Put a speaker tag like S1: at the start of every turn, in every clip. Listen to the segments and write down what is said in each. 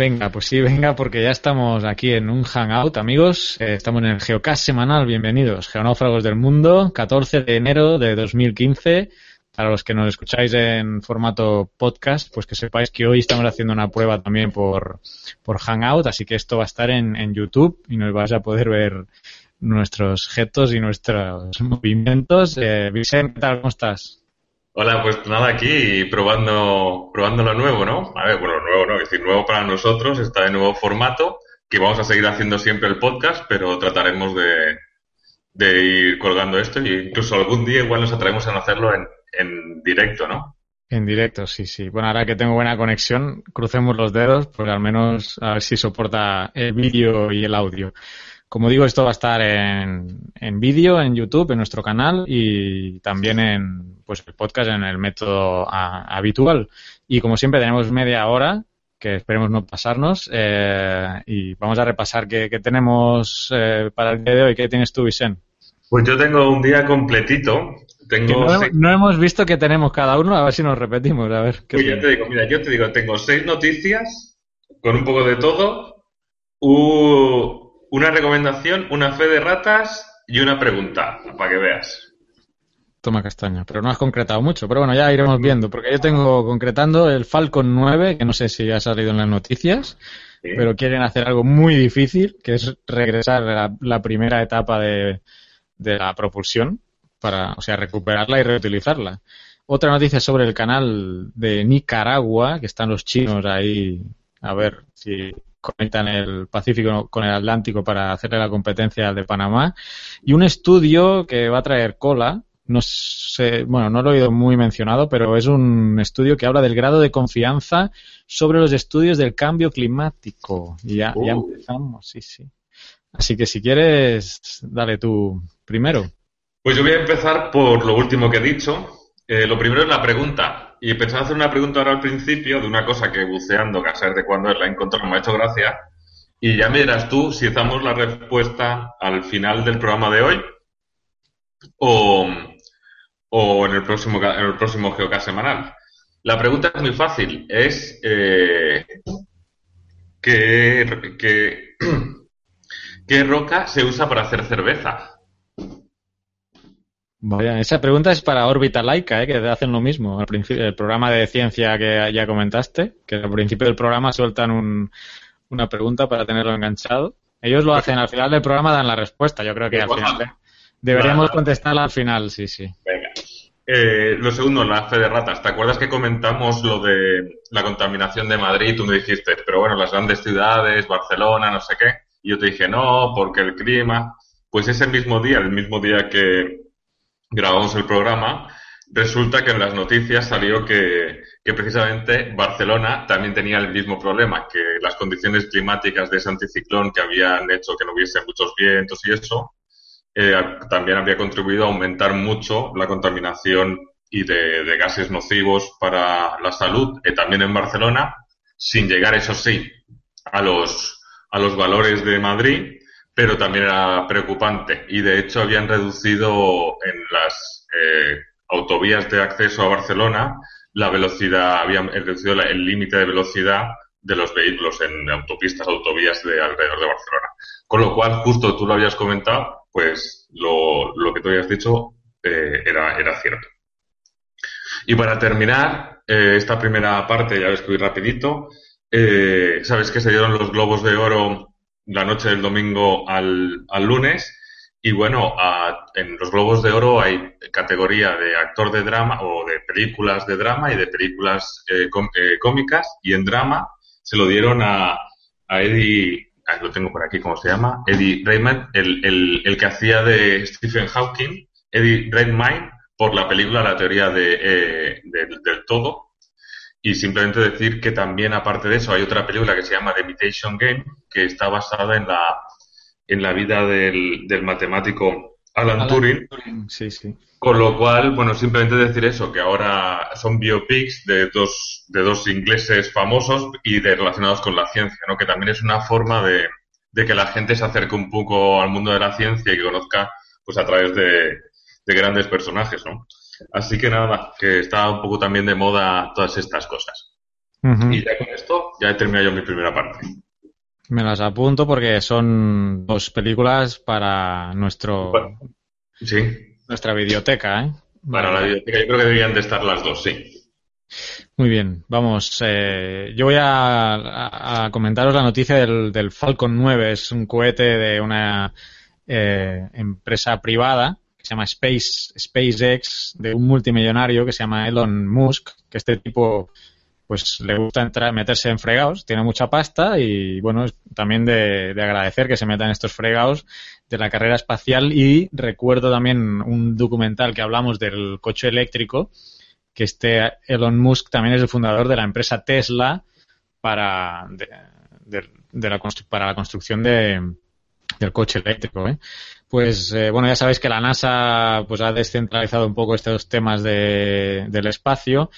S1: Venga, pues sí, venga, porque ya estamos aquí en un hangout, amigos. Eh, estamos en el Geocast semanal. Bienvenidos, geonáufragos del mundo, 14 de enero de 2015. Para los que nos escucháis en formato podcast, pues que sepáis que hoy estamos haciendo una prueba también por, por Hangout, así que esto va a estar en, en YouTube y nos vais a poder ver nuestros gestos y nuestros movimientos. Eh, Vicente. ¿Cómo estás?
S2: Hola, pues nada, aquí probando, probando lo nuevo, ¿no? A ver, bueno, nuevo, ¿no? Es decir, nuevo para nosotros, está de nuevo formato, que vamos a seguir haciendo siempre el podcast, pero trataremos de, de ir colgando esto y incluso algún día igual nos atrevemos a hacerlo en, en directo, ¿no?
S1: En directo, sí, sí. Bueno, ahora que tengo buena conexión, crucemos los dedos, pues al menos a ver si soporta el vídeo y el audio. Como digo, esto va a estar en, en vídeo, en YouTube, en nuestro canal y también en pues el podcast en el método a, habitual. Y como siempre tenemos media hora, que esperemos no pasarnos, eh, y vamos a repasar qué, qué tenemos eh, para el día de hoy. ¿Qué tienes tú, Vicente?
S2: Pues yo tengo un día completito. Tengo
S1: no,
S2: seis-
S1: no hemos visto que tenemos cada uno, a ver si nos repetimos, a ver. qué
S2: Pues yo te digo, mira, yo te digo, tengo seis noticias con un poco de todo, una recomendación, una fe de ratas y una pregunta, para que veas.
S1: Toma castaña, pero no has concretado mucho. Pero bueno, ya iremos viendo, porque yo tengo concretando el Falcon 9, que no sé si ha salido en las noticias,
S2: ¿sí?
S1: pero quieren hacer algo muy difícil, que es regresar a la, la primera etapa de, de la propulsión, para, o sea, recuperarla y reutilizarla. Otra noticia sobre el canal de Nicaragua, que están los chinos ahí a ver si conectan el Pacífico con el Atlántico para hacerle la competencia al de Panamá. Y un estudio que va a traer cola, no sé, bueno, no lo he oído muy mencionado, pero es un estudio que habla del grado de confianza sobre los estudios del cambio climático. Y ya, ya
S2: Uh.
S1: empezamos, sí, sí. Así que si quieres, dale tú primero.
S2: Pues yo voy a empezar por lo último que he dicho. Eh, lo primero es la pregunta. Y pensaba hacer una pregunta ahora al principio de una cosa que buceando, que a saber de cuándo la he encontrado, me ha hecho gracia. Y ya me dirás tú si damos la respuesta al final del programa de hoy o, o en el próximo, en el próximo semanal. La pregunta es muy fácil. Es eh, ¿qué, qué, ¿qué roca se usa para hacer cerveza?
S1: Vaya, esa pregunta es para órbita laica, ¿eh? que hacen lo mismo. Al principio, el programa de ciencia que ya comentaste, que al principio del programa sueltan un- una pregunta para tenerlo enganchado. Ellos lo hacen al final del programa, dan la respuesta. Yo creo que al final de- deberíamos
S2: Vale.
S1: contestarla al final, sí, sí.
S2: Venga. Eh, lo segundo, la fe de ratas. ¿Te acuerdas que comentamos lo de la contaminación de Madrid? Tú me dijiste, pero bueno, las grandes ciudades, Barcelona, no sé qué. Y yo te dije, no, porque el clima. Pues ese mismo día, el mismo día que grabamos el programa, resulta que en las noticias salió que, que precisamente Barcelona también tenía el mismo problema, que las condiciones climáticas de ese anticiclón que habían hecho que no hubiese muchos vientos y eso, eh, también habría contribuido a aumentar mucho la contaminación y de, de gases nocivos para la salud, eh, también en Barcelona, sin llegar, eso sí, a los, a los valores de Madrid, pero también era preocupante. Y de hecho habían reducido en las eh, autovías de acceso a Barcelona la velocidad, habían reducido el límite de velocidad de los vehículos en autopistas, autovías de alrededor de Barcelona. Con lo cual, justo tú lo habías comentado, pues lo, lo que tú habías dicho eh, era, era cierto. Y para terminar eh, esta primera parte, ya ves que voy rapidito, eh, sabes que se dieron los globos de oro la noche del domingo al, al lunes y bueno, en los Globos de Oro hay categoría de actor de drama o de películas de drama y de películas eh, eh, cómicas. Y en drama se lo dieron a, a Eddie, lo tengo por aquí, ¿cómo se llama? Eddie Raymond, el, el, el que hacía de Stephen Hawking, Eddie Redmayne, por la película La teoría de, eh, del todo. Y simplemente decir que también, aparte de eso, hay otra película que se llama The Imitation Game, que está basada en la en la vida del, del matemático Alan, Turing.
S1: Sí, sí.
S2: Con lo cual, bueno, simplemente decir eso, que ahora son biopics de dos, de dos ingleses famosos y de, relacionados con la ciencia, ¿no? Que también es una forma de, de que la gente se acerque un poco al mundo de la ciencia y que conozca, pues a través de, de grandes personajes, ¿no? Así que nada, que está un poco también de moda todas estas cosas. Y ya con esto, ya he terminado yo mi primera parte.
S1: Me las apunto porque son dos películas para nuestro
S2: sí.
S1: nuestra biblioteca, ¿eh?
S2: Para la biblioteca, yo creo que deberían de estar las dos, sí.
S1: Muy bien, vamos. Eh, yo voy a, a, comentaros la noticia del, del, Falcon 9. Es un cohete de una eh, empresa privada se llama Space SpaceX, de un multimillonario que se llama Elon Musk, que este tipo pues le gusta entrar, meterse en fregados, tiene mucha pasta y bueno, también de, agradecer que se metan estos fregados de la carrera espacial y recuerdo también un documental que hablamos del coche eléctrico, que este Elon Musk también es el fundador de la empresa Tesla para, la, para la construcción de, del coche eléctrico. ¿eh? Pues eh, bueno, ya sabéis que la NASA pues ha descentralizado un poco estos temas de, del espacio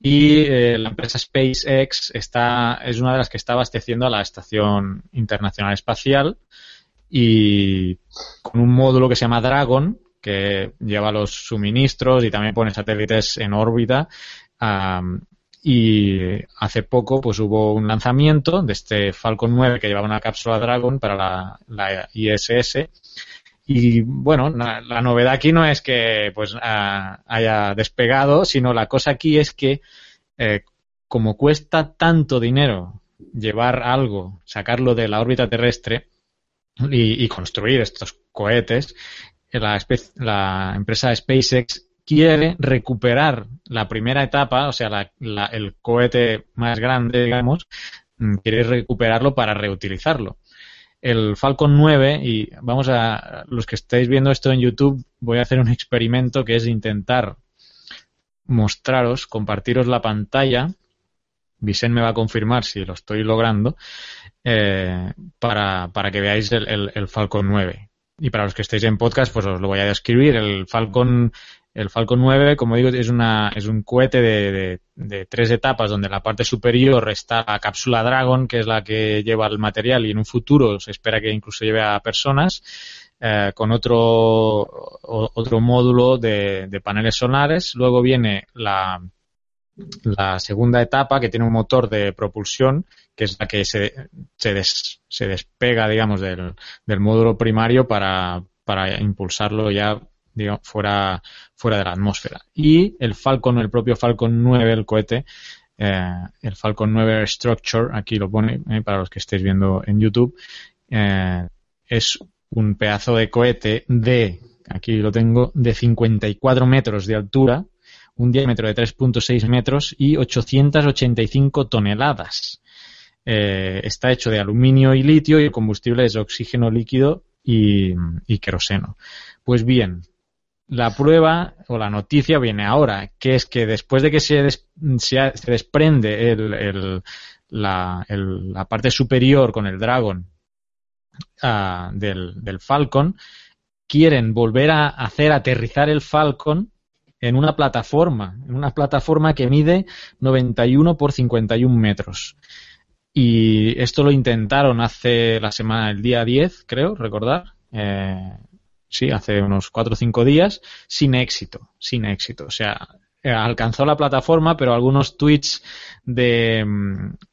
S1: y eh, la empresa SpaceX está, es una de las que está abasteciendo a la Estación Internacional Espacial y con un módulo que se llama Dragon, que lleva los suministros y también pone satélites en órbita. y hace poco pues hubo un lanzamiento de este Falcon 9 que llevaba una cápsula Dragon para la, la ISS y bueno, la, novedad aquí no es que pues haya despegado, sino la cosa aquí es que eh, como cuesta tanto dinero llevar algo, sacarlo de la órbita terrestre y, construir estos cohetes, la, la, empresa SpaceX quiere recuperar la primera etapa, o sea, el cohete más grande, digamos, mm, quiere recuperarlo para reutilizarlo el Falcon 9 y vamos a los que estáis viendo esto en YouTube voy a hacer un experimento que es intentar mostraros, compartiros la pantalla. Vicente me va a confirmar si lo estoy logrando eh, para, para, que veáis el, el, Falcon 9. Y para los que estéis en podcast, pues os lo voy a describir. El Falcon el Falcon 9, como digo, es, una, es un cohete de, tres etapas donde en la parte superior está la cápsula Dragon, que es la que lleva el material y en un futuro se espera que incluso lleve a personas, eh, con otro, otro módulo de, paneles solares. Luego viene la, la segunda etapa que tiene un motor de propulsión, que es la que se, se, se despega, digamos, del, del módulo primario para, para impulsarlo ya digamos, fuera, fuera de la atmósfera. Y el Falcon, el propio Falcon 9, el cohete, eh, el Falcon 9 Structure, aquí lo pone eh, para los que estéis viendo en YouTube, eh, es un pedazo de cohete de, aquí lo tengo, de 54 metros de altura, un diámetro de 3.6 metros y 885 toneladas. está hecho de aluminio y litio y el combustible es oxígeno líquido y, y queroseno. Pues bien, la prueba o la noticia viene ahora, que es que después de que se, se, desprende el, la, la, parte superior con el Dragon uh, del, del, Falcon, quieren volver a hacer aterrizar el Falcon en una plataforma, en una plataforma que mide 91 por 51 metros. Y esto lo intentaron hace la semana, el día 10, creo, recordar. Eh, sí, hace unos cuatro o cinco días, sin éxito, sin éxito. O sea, eh, alcanzó la plataforma, pero algunos tweets de,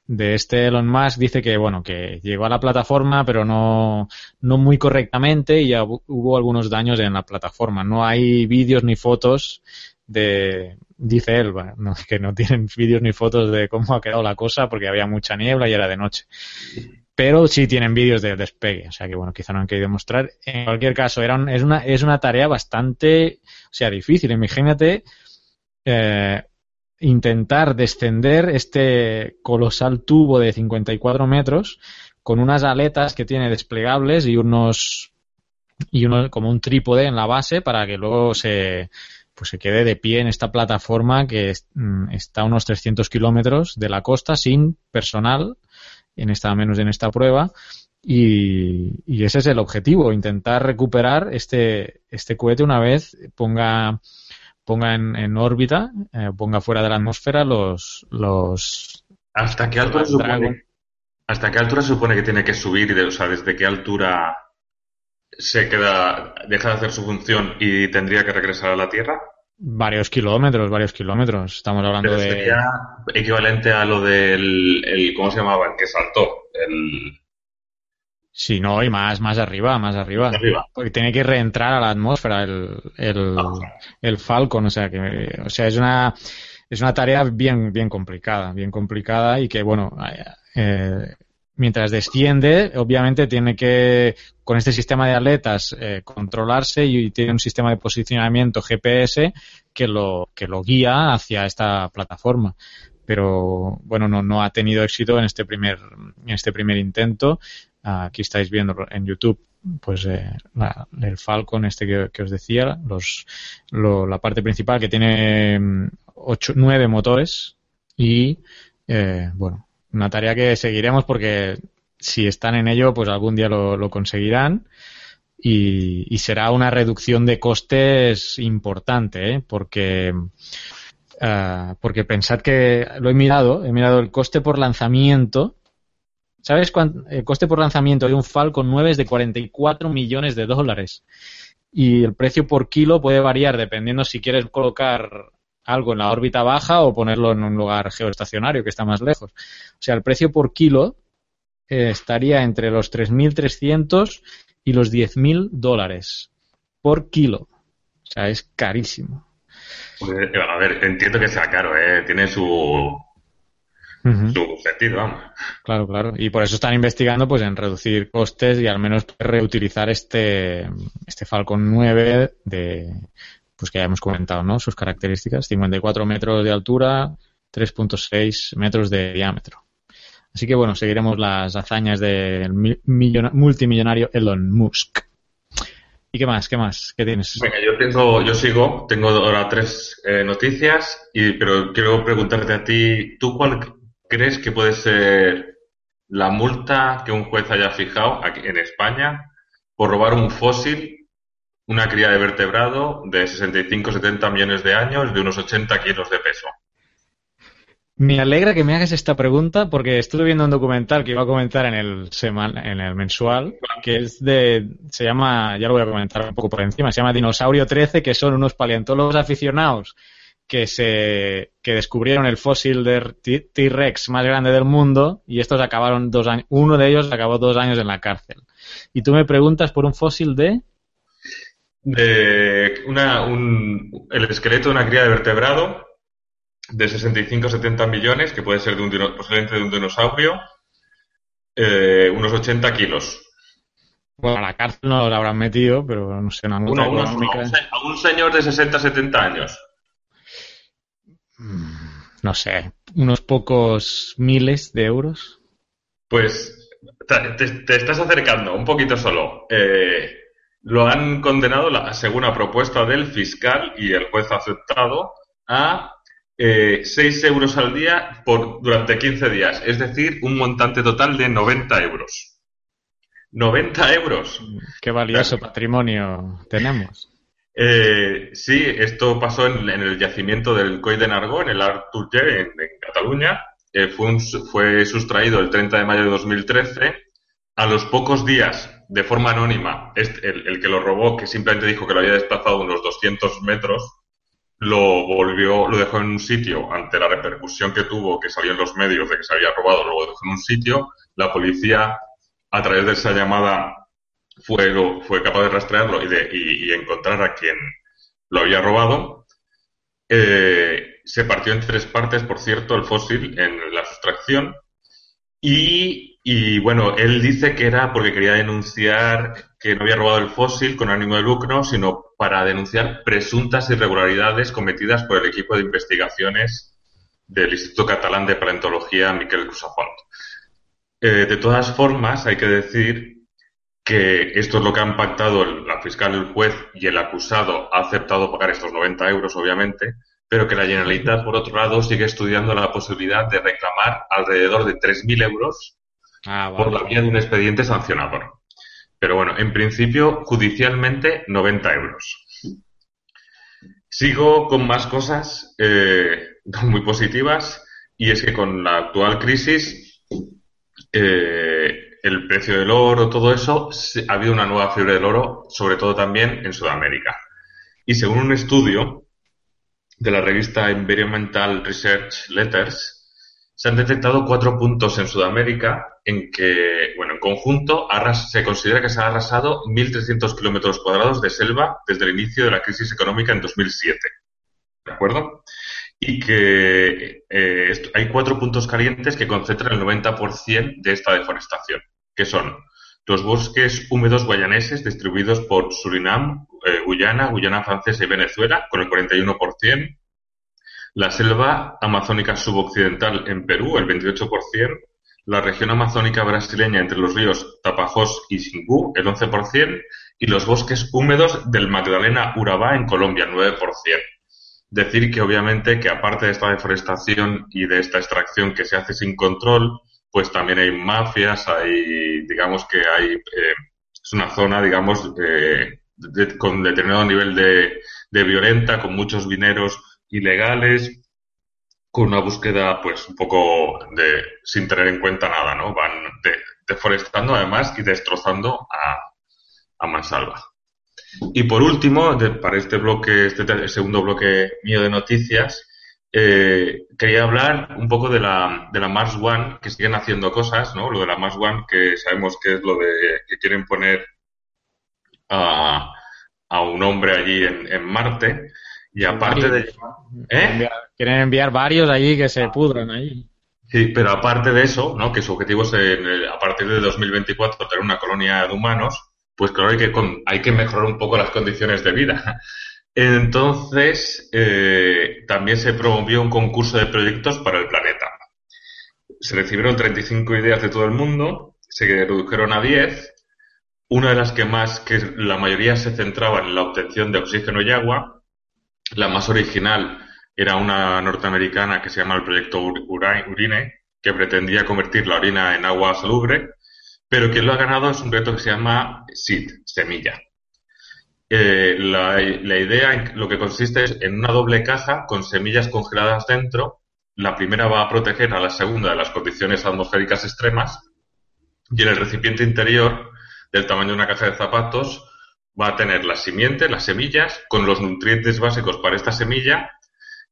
S1: de este Elon Musk dice que, bueno, que llegó a la plataforma, pero no, no muy correctamente y ya hubo algunos daños en la plataforma. No hay vídeos ni fotos de, dice él, que no tienen vídeos ni fotos de cómo ha quedado la cosa porque había mucha niebla y era de noche. Pero sí tienen vídeos de despegue, o sea que bueno, quizá no han querido mostrar. En cualquier caso, era es, una, es una tarea bastante, o sea, difícil. Imagínate eh, intentar descender este colosal tubo de 54 metros con unas aletas que tiene desplegables y unos y uno como un trípode en la base para que luego se pues se quede de pie en esta plataforma que mm, está a unos 300 kilómetros de la costa sin personal, en esta menos en esta prueba, y, ese es el objetivo, intentar recuperar este, este cohete una vez ponga ponga en, órbita, eh, ponga fuera de la atmósfera los... los
S2: ¿Hasta qué altura supone, ¿Hasta qué altura supone que tiene que subir? o sea, ¿desde qué altura se queda, deja de hacer su función y tendría que regresar a la Tierra?
S1: Varios kilómetros, varios kilómetros. Estamos hablando de.
S2: Sería equivalente a lo del. El, ¿Cómo se llamaba? El que saltó. El.
S1: Sí, no, y más, más arriba, más arriba. Porque tiene que reentrar a la atmósfera el, el, ah. el Falcon, o sea que, o sea, es una, es una tarea bien, bien complicada, bien complicada y que, bueno, eh, mientras desciende, obviamente tiene que, con este sistema de aletas, eh, controlarse y tiene un sistema de posicionamiento GPS que lo, que lo guía hacia esta plataforma. Pero bueno, no, no ha tenido éxito en este primer, en este primer intento. Aquí estáis viendo en YouTube pues eh, el Falcon este que, os decía, los, la parte principal que tiene mm, ocho, nueve motores y eh, bueno, una tarea que seguiremos porque si están en ello, pues algún día lo, conseguirán. Y, será una reducción de costes importante, ¿eh? porque, uh, porque pensad que lo he mirado, he mirado el coste por lanzamiento. ¿Sabes cuánto? El coste por lanzamiento de un Falcon 9 es de 44 millones de dólares. Y el precio por kilo puede variar dependiendo si quieres colocar algo en la órbita baja o ponerlo en un lugar geoestacionario que está más lejos. O sea, el precio por kilo eh, estaría entre los 3.300 y los 10.000 dólares por kilo. O sea, es carísimo.
S2: Pues, a ver, entiendo que sea caro, ¿eh? Tiene su, su sentido, vamos.
S1: Claro, claro. Y por eso están investigando pues en reducir costes y al menos reutilizar este, este Falcon 9 de, pues que ya hemos comentado, ¿no? Sus características, 54 metros de altura, 3.6 metros de diámetro. Así que bueno, seguiremos las hazañas del multimillonario Elon Musk. ¿Y qué más? ¿Qué más? ¿Qué tienes?
S2: Yo tengo, yo sigo, tengo ahora tres eh, noticias, y, pero quiero preguntarte a ti, ¿tú cuál crees que puede ser la multa que un juez haya fijado aquí en España por robar un fósil una cría de vertebrado de 65-70 millones de años de unos 80 kilos de peso.
S1: Me alegra que me hagas esta pregunta porque estuve viendo un documental que iba a comentar en el en el mensual, que es de, se llama, ya lo voy a comentar un poco por encima, se llama Dinosaurio 13, que son unos paleontólogos aficionados que se, que descubrieron el fósil de T-Rex más grande del mundo y estos acabaron dos años, uno de ellos acabó dos años en la cárcel. Y tú me preguntas por un fósil de
S2: de una, un, el esqueleto de una cría de vertebrado de 65-70 millones, que puede ser de un, posiblemente de un dinosaurio, eh, unos 80 kilos.
S1: Bueno, a la cárcel no lo habrán metido, pero no sé, una multa
S2: a un señor de 60-70 años.
S1: Mm, no sé, unos pocos miles de euros.
S2: Pues te, te estás acercando un poquito solo. Eh, lo han condenado, según la propuesta del fiscal y el juez ha aceptado, a eh, 6 euros al día por, durante 15 días, es decir, un montante total de 90 euros. 90 euros.
S1: Qué valioso patrimonio tenemos.
S2: Eh, sí, esto pasó en, el yacimiento del Coy de Nargó, en el Arturger, en, en Cataluña. Eh, fue, fue sustraído el 30 de mayo de 2013. A los pocos días de forma anónima, el, el, que lo robó, que simplemente dijo que lo había desplazado unos 200 metros, lo volvió, lo dejó en un sitio ante la repercusión que tuvo, que salió en los medios de que se había robado, lo dejó en un sitio, la policía, a través de esa llamada, fue, fue capaz de rastrearlo y de y, encontrar a quien lo había robado. Eh, se partió en tres partes, por cierto, el fósil en la sustracción. Y, y, bueno, él dice que era porque quería denunciar que no había robado el fósil con ánimo de lucro, sino para denunciar presuntas irregularidades cometidas por el equipo de investigaciones del Instituto Catalán de Paleontología Miquel Cruzafont. Eh, de todas formas, hay que decir que esto es lo que han pactado la fiscal, el juez y el acusado ha aceptado pagar estos 90 euros, obviamente, pero que la Generalitat, por otro lado, sigue estudiando la posibilidad de reclamar alrededor de 3.000 euros ah, por la vía de un expediente sancionador. Pero bueno, en principio, judicialmente, 90 euros. Sigo con más cosas eh, muy positivas y es que con la actual crisis, eh, el precio del oro, todo eso, ha habido una nueva fiebre del oro, sobre todo también en Sudamérica. Y según un estudio de la revista Environmental Research Letters, se han detectado cuatro puntos en Sudamérica en que, bueno, en conjunto se considera que se han arrasado 1.300 kilómetros cuadrados de selva desde el inicio de la crisis económica en 2007. ¿De acuerdo? Y que eh, hay cuatro puntos calientes que concentran el 90% de esta deforestación, que son los bosques húmedos guayaneses distribuidos por Surinam, eh, Guyana, Guyana Francesa y Venezuela, con el 41%, la selva amazónica suboccidental en Perú, el 28%, la región amazónica brasileña entre los ríos Tapajós y Xingu, el 11%, y los bosques húmedos del Magdalena Urabá en Colombia, el 9%. Decir que obviamente que aparte de esta deforestación y de esta extracción que se hace sin control, pues también hay mafias, hay, digamos que hay, eh, es una zona, digamos, eh, con determinado nivel de, de violenta, con muchos vineros ilegales, con una búsqueda pues un poco de sin tener en cuenta nada, ¿no? Van deforestando además y destrozando a, a mansalva. Y por último, para este bloque, este segundo bloque mío de noticias, eh, quería hablar un poco de la, de la Mars One, que siguen haciendo cosas, ¿no? Lo de la Mars One, que sabemos que es lo de que quieren poner a, a un hombre allí en, en Marte. Y aparte de...
S1: ¿eh? Quieren enviar varios allí que se pudran ahí.
S2: Sí, pero aparte de eso, ¿no? que su objetivo es a partir de 2024 tener una colonia de humanos, pues claro, hay que, hay que mejorar un poco las condiciones de vida. Entonces, eh, también se promovió un concurso de proyectos para el planeta. Se recibieron 35 ideas de todo el mundo, se redujeron a 10. Una de las que más, que la mayoría se centraba en la obtención de oxígeno y agua, la más original era una norteamericana que se llama el Proyecto Urine, que pretendía convertir la orina en agua salubre, pero quien lo ha ganado es un proyecto que se llama SEED, semilla. Eh, la, idea en lo que consiste es en una doble caja con semillas congeladas dentro. La primera va a proteger a la segunda de las condiciones atmosféricas extremas y en el recipiente interior, del tamaño de una caja de zapatos, va a tener la simiente, las semillas, con los nutrientes básicos para esta semilla,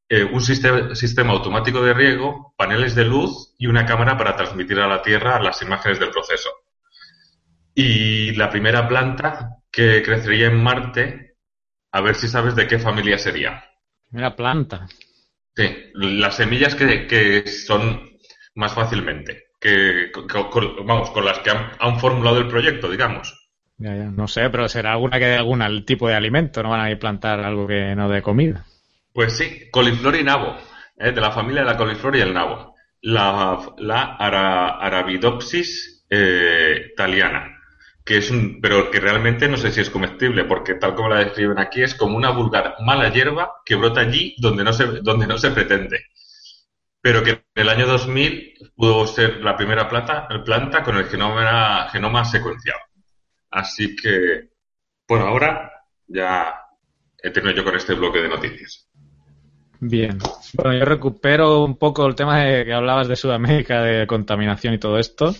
S2: eh, un sistema, automático de riego, paneles de luz y una cámara para transmitir a la Tierra las imágenes del proceso. Y la primera planta que crecería en Marte, a ver si sabes de qué familia sería.
S1: Primera planta.
S2: Sí, las semillas que, son más fácilmente, que, vamos, con las que han formulado el proyecto, digamos.
S1: No sé, pero será alguna que dé algún tipo de alimento, no van a ir plantar algo que no dé comida.
S2: Pues sí, coliflor y nabo, ¿eh? de la familia de la coliflor y el nabo. La, la Arabidopsis eh, taliana, que es un, pero que realmente no sé si es comestible, porque tal como la describen aquí es como una vulgar mala hierba que brota allí donde no se, donde no se pretende. Pero que en el año 2000 pudo ser la primera planta, planta con el genoma, genoma secuenciado. Así que, bueno, ahora ya he terminado yo con este bloque de noticias.
S1: Bien. Bueno, yo recupero un poco el tema de que hablabas de Sudamérica, de contaminación y todo esto,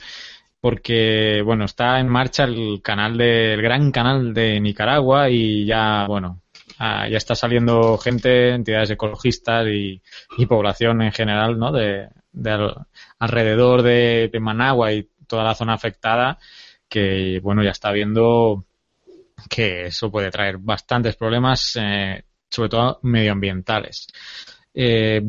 S1: porque, bueno, está en marcha el canal del gran canal de Nicaragua y ya, bueno, ah, ya está saliendo gente, entidades ecologistas y, población en general, ¿no? De, alrededor de, Managua y toda la zona afectada, que bueno, ya está viendo que eso puede traer bastantes problemas, eh, sobre todo medioambientales. Eh,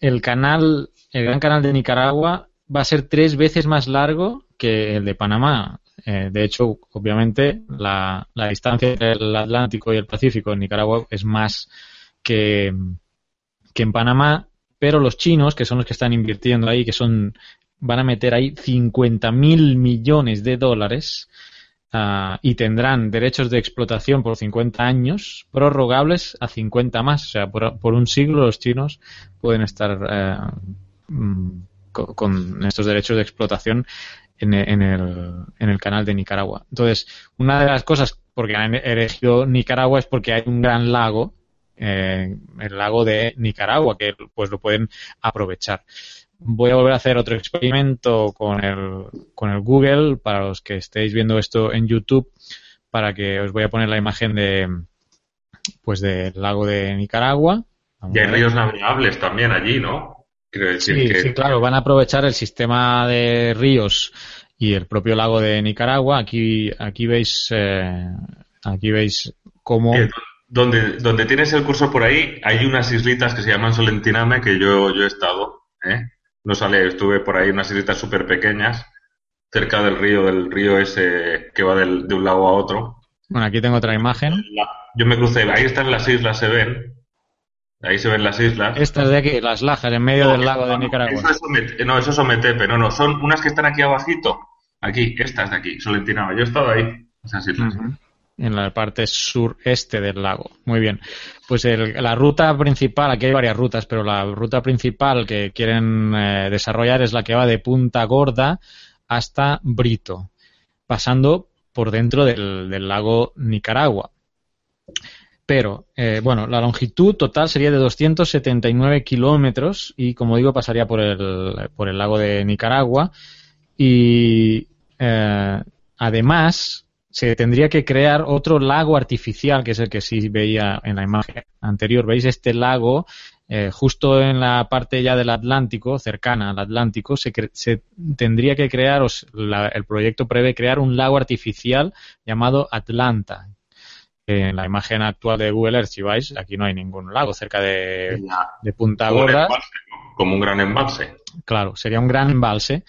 S1: el canal, el gran canal de Nicaragua va a ser tres veces más largo que el de Panamá. Eh, de hecho, obviamente, la, distancia entre el Atlántico y el Pacífico en Nicaragua es más que, que en Panamá, pero los chinos, que son los que están invirtiendo ahí, que son van a meter ahí 50 mil millones de dólares ah, y tendrán derechos de explotación por 50 años, prorrogables a 50 más. O sea, por, un siglo los chinos pueden estar eh, mm, con, estos derechos de explotación en, el, en el canal de Nicaragua. Entonces, una de las cosas porque han elegido Nicaragua es porque hay un gran lago, eh, el lago de Nicaragua, que pues lo pueden aprovechar. Voy a volver a hacer otro experimento con el, con el Google para los que estéis viendo esto en YouTube, para que os voy a poner la imagen de pues del lago de Nicaragua.
S2: y hay ríos navegables también allí, ¿no?
S1: sí, sí, claro, van a aprovechar el sistema de ríos y el propio lago de Nicaragua. Aquí, aquí veis, eh, aquí veis cómo.
S2: donde, donde tienes el curso por ahí, hay unas islitas que se llaman Solentiname que yo, yo he estado. ¿eh? No sale, estuve por ahí unas islitas súper pequeñas, cerca del río, del río ese que va del, de un lago a otro.
S1: Bueno, aquí tengo otra imagen.
S2: Yo me crucé, ahí están las islas, se ven, Ahí se ven las islas.
S1: Estas de aquí, las lajas, en medio del lago de Nicaragua.
S2: no, eso es Ometepe, no, no, son unas que están aquí abajito. Aquí, estas de aquí, Solentinama. Yo he estado ahí, esas islas.
S1: En la parte sureste del lago. Muy bien. Pues la ruta principal, aquí hay varias rutas, pero la ruta principal que quieren eh, desarrollar es la que va de Punta Gorda hasta Brito, pasando por dentro del lago Nicaragua. Pero, eh, bueno, la longitud total sería de 279 kilómetros y, como digo, pasaría por el, por el lago de Nicaragua. Y, eh, además, se tendría que crear otro lago artificial, que es el que sí veía en la imagen anterior. ¿Veis este lago? Eh, justo en la parte ya del Atlántico, cercana al Atlántico, se, se tendría que crear, el proyecto prevé crear un lago artificial llamado Atlanta, en la imagen actual de Google Earth, si vais, aquí no hay ningún lago cerca de, Punta Gorda.
S2: Como un gran embalse.
S1: Claro, sería un gran embalse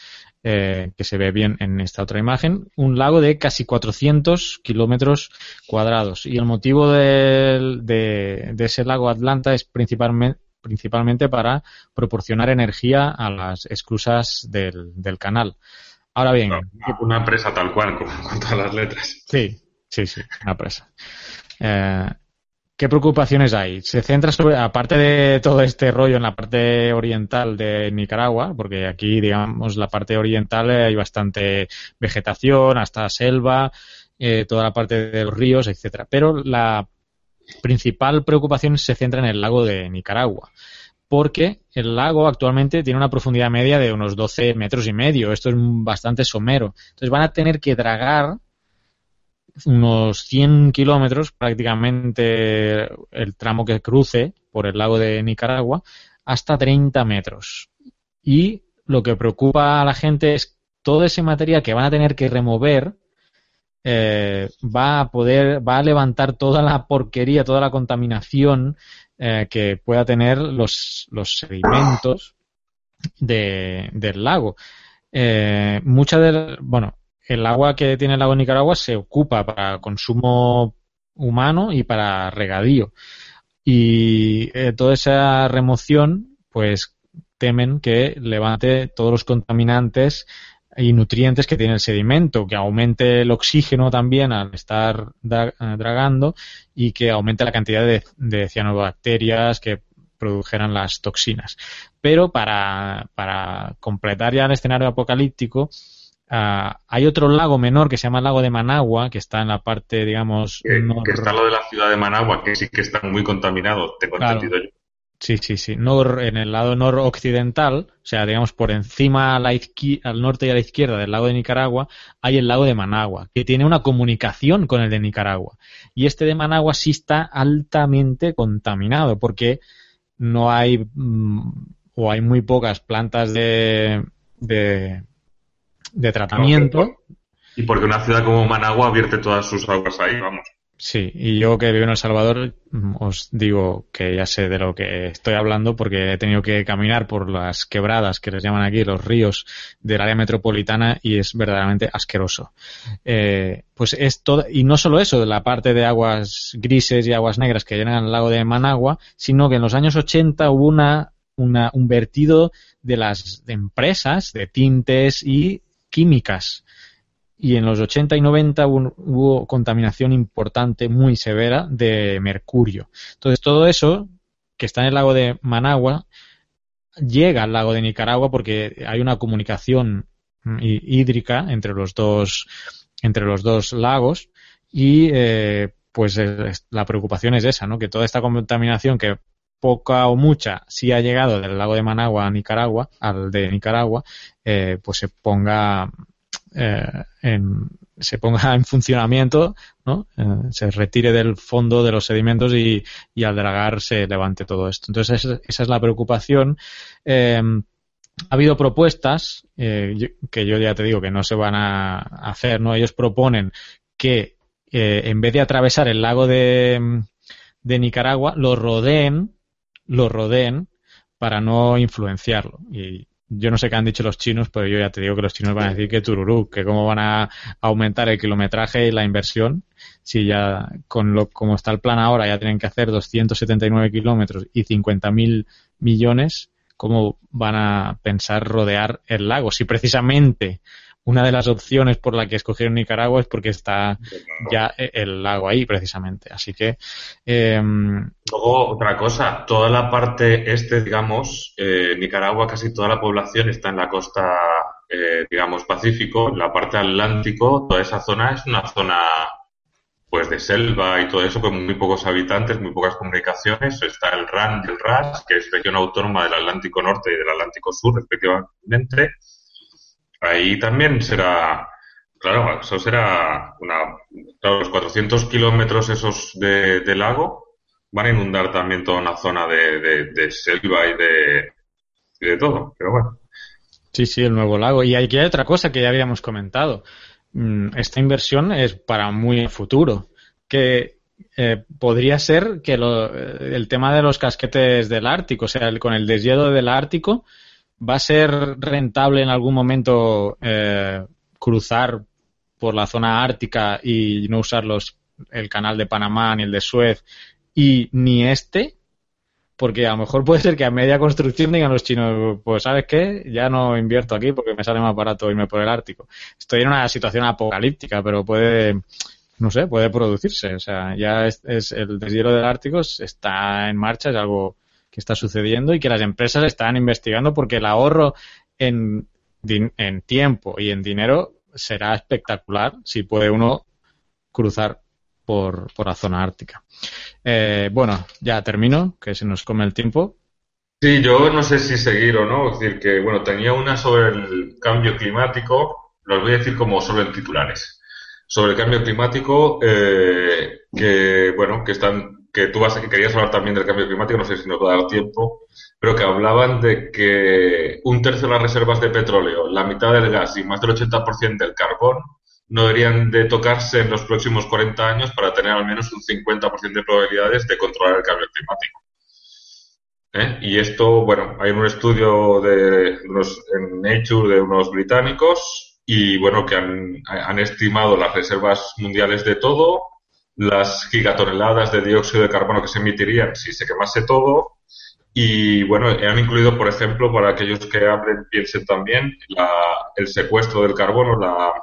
S1: eh, que se ve bien en esta otra imagen. Un lago de casi 400 kilómetros cuadrados. Y el motivo de, de, ese lago Atlanta es principalmente, principalmente para proporcionar energía a las esclusas del, del canal. Ahora bien.
S2: Una presa tal cual, con, con todas las letras.
S1: Sí, Sí, sí, una presa. Eh, ¿Qué preocupaciones hay? Se centra sobre, aparte de todo este rollo en la parte oriental de Nicaragua, porque aquí, digamos, la parte oriental hay bastante vegetación, hasta selva, eh, toda la parte de los ríos, etcétera. Pero la principal preocupación se centra en el lago de Nicaragua, porque el lago actualmente tiene una profundidad media de unos 12 metros y medio. Esto es bastante somero. Entonces van a tener que dragar unos 100 kilómetros, prácticamente el tramo que cruce por el lago de Nicaragua, hasta 30 metros. Y lo que preocupa a la gente es todo ese material que van a tener que remover eh, va a poder, va a levantar toda la porquería, toda la contaminación eh, que pueda tener los, los sedimentos de, del lago. Eh, mucha de, bueno, el agua que tiene el lago Nicaragua se ocupa para consumo humano y para regadío. Y eh, toda esa remoción, pues temen que levante todos los contaminantes y nutrientes que tiene el sedimento, que aumente el oxígeno también al estar eh, dragando y que aumente la cantidad de, cianobacterias que produjeran las toxinas. Pero para completar ya el escenario apocalíptico, Ah, hay otro lago menor que se llama el lago de Managua, que está en la parte, digamos...
S2: Que, está lo de la ciudad de Managua, que sí que está muy contaminado, tengo entendido yo.
S1: Sí, sí, sí. Nor, en el lado noroccidental, o sea, digamos por encima a la al norte y a la izquierda del lago de Nicaragua, hay el lago de Managua, que tiene una comunicación con el de Nicaragua. Y este de Managua sí está altamente contaminado, porque no hay mm, o hay muy pocas plantas de, de, de tratamiento.
S2: Y porque una ciudad como Managua vierte todas sus aguas ahí, vamos.
S1: Sí, y yo que vivo en El Salvador mm, os digo que ya sé de lo que estoy hablando porque he tenido que caminar por las quebradas que les llaman aquí, los ríos del área metropolitana y es verdaderamente asqueroso. Eh, pues es todo, y no solo eso, de la parte de aguas grises y aguas negras que llenan el lago de Managua, sino que en los años 80 hubo una, una un vertido de las empresas de tintes y químicas y en los 80 y 90 hubo, contaminación importante, muy severa, de mercurio. Entonces, todo eso, que está en el lago de Managua, llega al lago de Nicaragua porque hay una comunicación mm, hídrica entre los dos, entre los dos lagos y eh, pues la preocupación es esa, ¿no? Que toda esta contaminación que poca o mucha sí ha llegado del lago de Managua a Nicaragua, al de Nicaragua, eh, pues se ponga eh, en, se ponga en funcionamiento, ¿no? Eh, se retire del fondo de los sedimentos y, al dragar se levante todo esto. Entonces, esa, es la preocupación. Eh, ha habido propuestas que yo ya te digo que no se van a hacer, ¿no? Ellos proponen que en vez de atravesar el lago de, de Nicaragua, lo rodeen, lo rodeen para no influenciarlo. Y yo no sé qué han dicho los chinos, pero yo ya te digo que los chinos van a decir que tururú, que cómo van a aumentar el kilometraje y la inversión, si ya con lo como está el plan ahora ya tienen que hacer 279 kilómetros y 50.000 millones, ¿cómo van a pensar rodear el lago? Si precisamente una de las opciones por la que escogieron Nicaragua es porque está ya el lago ahí precisamente. Así que.
S2: Em, Luego, otra cosa, toda la parte este, digamos, eh, Nicaragua, casi toda la población está en la costa, eh, digamos, Pacífico, en la parte atlántico, toda esa zona es una zona pues de selva y todo eso, con muy pocos habitantes, muy pocas comunicaciones. Está el RAN y el RAS, que es región autónoma del Atlántico Norte y del Atlántico Sur, respectivamente ahí también será, claro, eso será una, los 400 kilómetros esos de, lago van a inundar también toda una zona de, selva y de, de todo, pero bueno.
S1: Sí, sí, el nuevo lago. Y aquí hay otra cosa que ya habíamos comentado. Mm, esta inversión es para muy futuro, que eh, podría ser que el tema de los casquetes del Ártico, o sea, con el deshielo del Ártico, ¿Va a ser rentable en algún momento eh, cruzar por la zona ártica y no usar los, el canal de Panamá ni el de Suez y ni este? Porque a lo mejor puede ser que a media construcción digan los chinos, pues sabes qué, ya no invierto aquí porque me sale más barato irme por el Ártico. Estoy en una situación apocalíptica, pero puede, no sé, puede producirse. O sea, ya es, es el deshielo del Ártico está en marcha, es algo que está sucediendo y que las empresas están investigando porque el ahorro en, en tiempo y en dinero será espectacular si puede uno cruzar por, por la zona ártica. Eh, bueno, ya termino, que se nos come el tiempo.
S2: Sí, yo no sé si seguir o no. Es decir, que bueno, tenía una sobre el cambio climático, los voy a decir como solo en titulares. Sobre el cambio climático, eh, que bueno, que están que tú vas, que querías hablar también del cambio climático, no sé si nos va a dar tiempo, pero que hablaban de que un tercio de las reservas de petróleo, la mitad del gas y más del 80% del carbón no deberían de tocarse en los próximos 40 años para tener al menos un 50% de probabilidades de controlar el cambio climático. ¿Eh? Y esto, bueno, hay un estudio de en Nature de unos británicos y, bueno, que han estimado las reservas mundiales de todo las gigatoneladas de dióxido de carbono que se emitirían si se quemase todo. Y bueno, han incluido, por ejemplo, para aquellos que hablen, piensen también, el secuestro del carbono, la,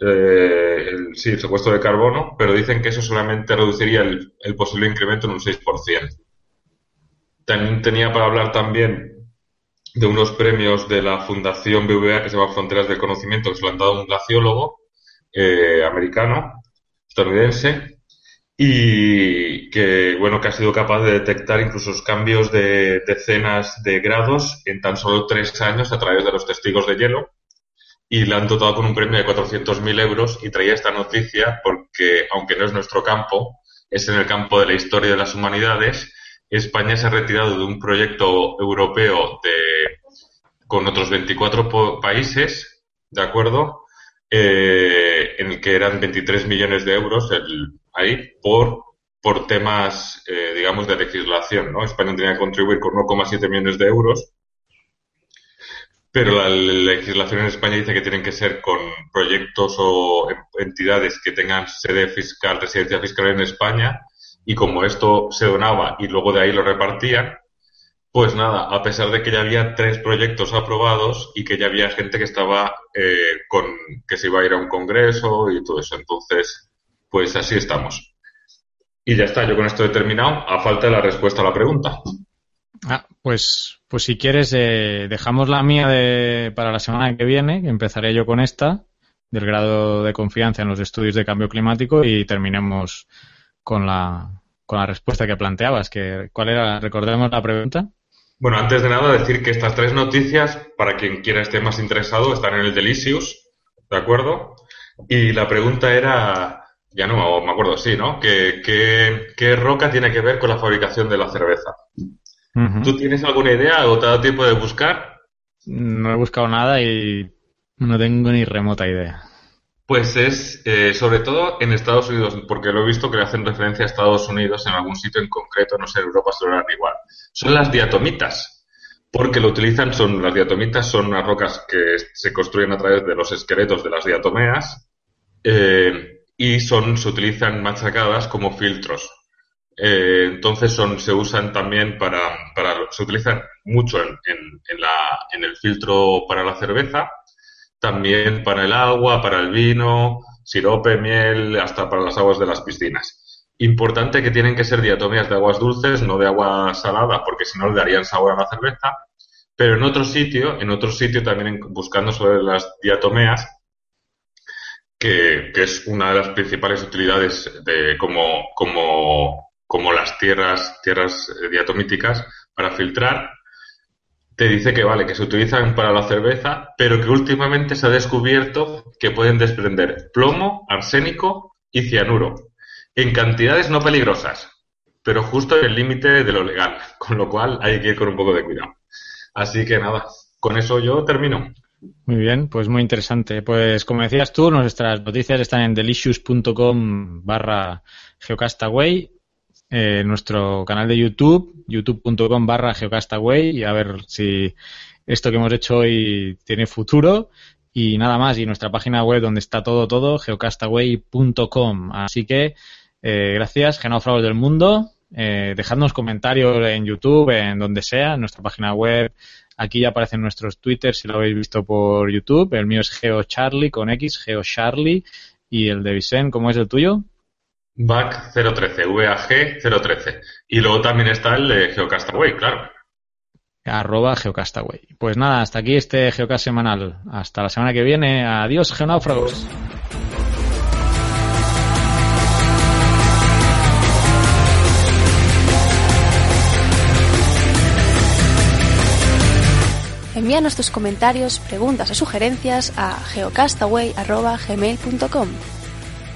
S2: eh, el, sí, el secuestro de carbono, pero dicen que eso solamente reduciría el, posible incremento en un 6%. También tenía para hablar también de unos premios de la Fundación BVA que se llama Fronteras del Conocimiento, que se lo han dado un glaciólogo eh, americano, estadounidense, y que, bueno, que ha sido capaz de detectar incluso cambios de decenas de grados en tan solo tres años a través de los testigos de hielo. Y le han dotado con un premio de 400.000 euros y traía esta noticia porque, aunque no es nuestro campo, es en el campo de la historia de las humanidades. España se ha retirado de un proyecto europeo de, con otros 24 países, ¿de acuerdo? Eh, en el que eran 23 millones de euros ahí por, por temas, eh, digamos, de legislación. ¿no? España tenía que contribuir con 1,7 millones de euros, pero la legislación en España dice que tienen que ser con proyectos o entidades que tengan sede fiscal, residencia fiscal en España, y como esto se donaba y luego de ahí lo repartían, pues nada, a pesar de que ya había tres proyectos aprobados y que ya había gente que estaba eh, con que se iba a ir a un congreso y todo eso. Entonces, pues así estamos. Y ya está, yo con esto he terminado, a falta de la respuesta a la pregunta.
S1: Ah, pues, pues si quieres, eh, dejamos la mía de, para la semana que viene, que empezaré yo con esta, del grado de confianza en los estudios de cambio climático, y terminemos con la, con la respuesta que planteabas. Que, ¿Cuál era? Recordemos la pregunta.
S2: Bueno, antes de nada decir que estas tres noticias, para quien quiera esté más interesado, están en el Delicious, ¿de acuerdo? Y la pregunta era, ya no me acuerdo, sí, ¿no? ¿Qué, qué, roca tiene que ver con la fabricación de la cerveza? ¿Tú tienes alguna idea o te ha dado tiempo de buscar?
S1: No he buscado nada y no tengo ni remota idea.
S2: Pues es eh, sobre todo en Estados Unidos, porque lo he visto que le hacen referencia a Estados Unidos en algún sitio en concreto, no sé, Europa se lo harán igual. Son las diatomitas, porque lo utilizan, son las diatomitas son unas rocas que se construyen a través de los esqueletos de las diatomeas eh, y son, se utilizan machacadas como filtros. Eh, entonces son, se usan también para, para se utilizan mucho en, en el filtro para la cerveza también para el agua, para el vino, sirope, miel, hasta para las aguas de las piscinas. Importante que tienen que ser diatomeas de aguas dulces, no de agua salada, porque si no le darían sabor a la cerveza. Pero en otro sitio, en otro sitio también buscando sobre las diatomeas, que, que es una de las principales utilidades de, como, como, como las tierras, tierras diatomíticas para filtrar, te dice que vale, que se utilizan para la cerveza, pero que últimamente se ha descubierto que pueden desprender plomo, arsénico y cianuro, en cantidades no peligrosas, pero justo en el límite de lo legal, con lo cual hay que ir con un poco de cuidado. Así que nada, con eso yo termino.
S1: Muy bien, pues muy interesante. Pues como decías tú, nuestras noticias están en delicious.com barra geocastaway eh, nuestro canal de YouTube, youtube.com barra geocastaway y a ver si esto que hemos hecho hoy tiene futuro. Y nada más y nuestra página web donde está todo todo geocastaway.com así que eh, gracias genófragos del mundo. Eh, dejadnos comentarios en YouTube en donde sea en nuestra página web. Aquí ya aparecen nuestros Twitter si lo habéis visto por YouTube. El mío es geocharlie con X geocharlie y el de Vicen ¿cómo es el tuyo?
S2: VAG 013, VAG 013. Y luego también está el de Geocastaway, claro.
S1: Arroba Geocastaway. Pues nada, hasta aquí este Geocast semanal. Hasta la semana que viene. Adiós, geonáufragos.
S3: Envíanos tus comentarios, preguntas o sugerencias a geocastaway.gmail.com